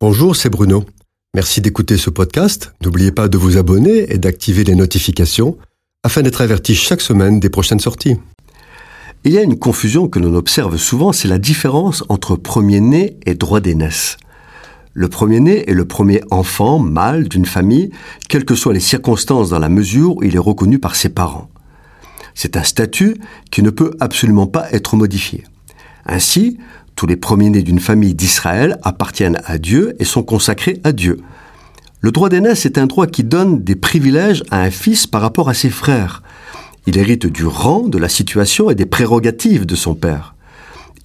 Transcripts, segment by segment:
Bonjour, c'est Bruno. Merci d'écouter ce podcast. N'oubliez pas de vous abonner et d'activer les notifications afin d'être averti chaque semaine des prochaines sorties. Il y a une confusion que l'on observe souvent, c'est la différence entre premier-né et droit d'aînesse. Le premier-né est le premier enfant mâle d'une famille, quelles que soient les circonstances dans la mesure où il est reconnu par ses parents. C'est un statut qui ne peut absolument pas être modifié. Ainsi, tous les premiers-nés d'une famille d'Israël appartiennent à Dieu et sont consacrés à Dieu. Le droit d'aînesse est un droit qui donne des privilèges à un fils par rapport à ses frères. Il hérite du rang, de la situation et des prérogatives de son père.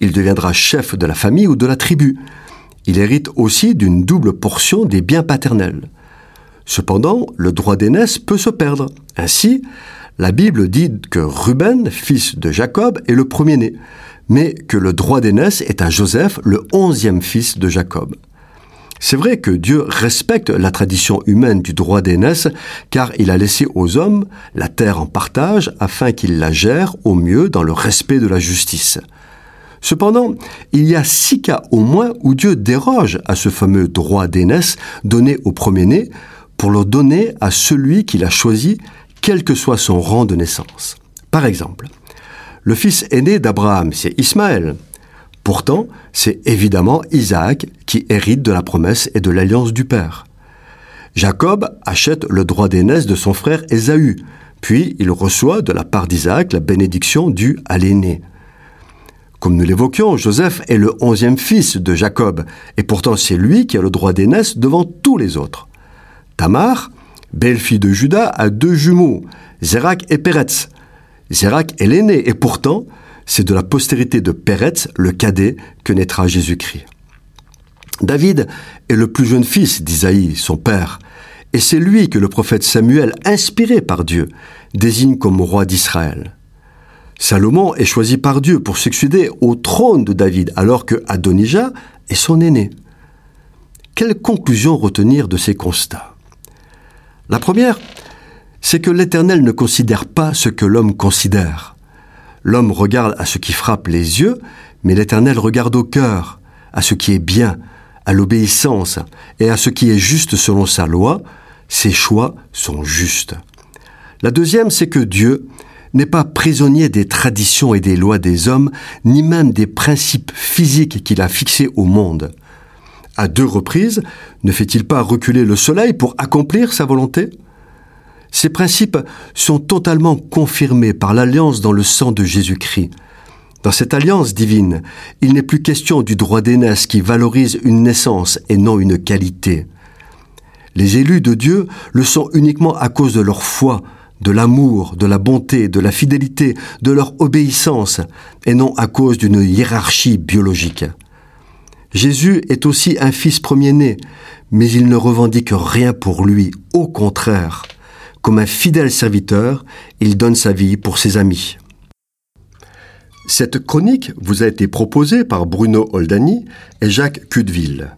Il deviendra chef de la famille ou de la tribu. Il hérite aussi d'une double portion des biens paternels. Cependant, le droit d'aînesse peut se perdre. Ainsi, la Bible dit que Ruben, fils de Jacob, est le premier-né mais que le droit d'aînesse est à Joseph, le onzième fils de Jacob. C'est vrai que Dieu respecte la tradition humaine du droit d'aînesse, car il a laissé aux hommes la terre en partage afin qu'ils la gèrent au mieux dans le respect de la justice. Cependant, il y a six cas au moins où Dieu déroge à ce fameux droit d'aînesse donné au premier-né pour le donner à celui qu'il a choisi, quel que soit son rang de naissance. Par exemple, le fils aîné d'Abraham, c'est Ismaël. Pourtant, c'est évidemment Isaac qui hérite de la promesse et de l'alliance du Père. Jacob achète le droit d'aînesse de son frère Ésaü, puis il reçoit de la part d'Isaac la bénédiction due à l'aîné. Comme nous l'évoquions, Joseph est le onzième fils de Jacob, et pourtant c'est lui qui a le droit d'aînesse devant tous les autres. Tamar, belle-fille de Judas, a deux jumeaux, Zérak et Péretz. Zérak est l'aîné, et pourtant, c'est de la postérité de Péretz, le cadet, que naîtra Jésus-Christ. David est le plus jeune fils d'Isaïe, son père, et c'est lui que le prophète Samuel, inspiré par Dieu, désigne comme roi d'Israël. Salomon est choisi par Dieu pour succéder au trône de David, alors que Adonijah est son aîné. Quelle conclusion retenir de ces constats? La première, c'est que l'Éternel ne considère pas ce que l'homme considère. L'homme regarde à ce qui frappe les yeux, mais l'Éternel regarde au cœur, à ce qui est bien, à l'obéissance et à ce qui est juste selon sa loi. Ses choix sont justes. La deuxième, c'est que Dieu n'est pas prisonnier des traditions et des lois des hommes, ni même des principes physiques qu'il a fixés au monde. À deux reprises, ne fait-il pas reculer le soleil pour accomplir sa volonté? Ces principes sont totalement confirmés par l'alliance dans le sang de Jésus-Christ. Dans cette alliance divine, il n'est plus question du droit d'aînesse qui valorise une naissance et non une qualité. Les élus de Dieu le sont uniquement à cause de leur foi, de l'amour, de la bonté, de la fidélité, de leur obéissance, et non à cause d'une hiérarchie biologique. Jésus est aussi un fils premier-né, mais il ne revendique rien pour lui, au contraire. Comme un fidèle serviteur, il donne sa vie pour ses amis. Cette chronique vous a été proposée par Bruno Oldani et Jacques Cudeville.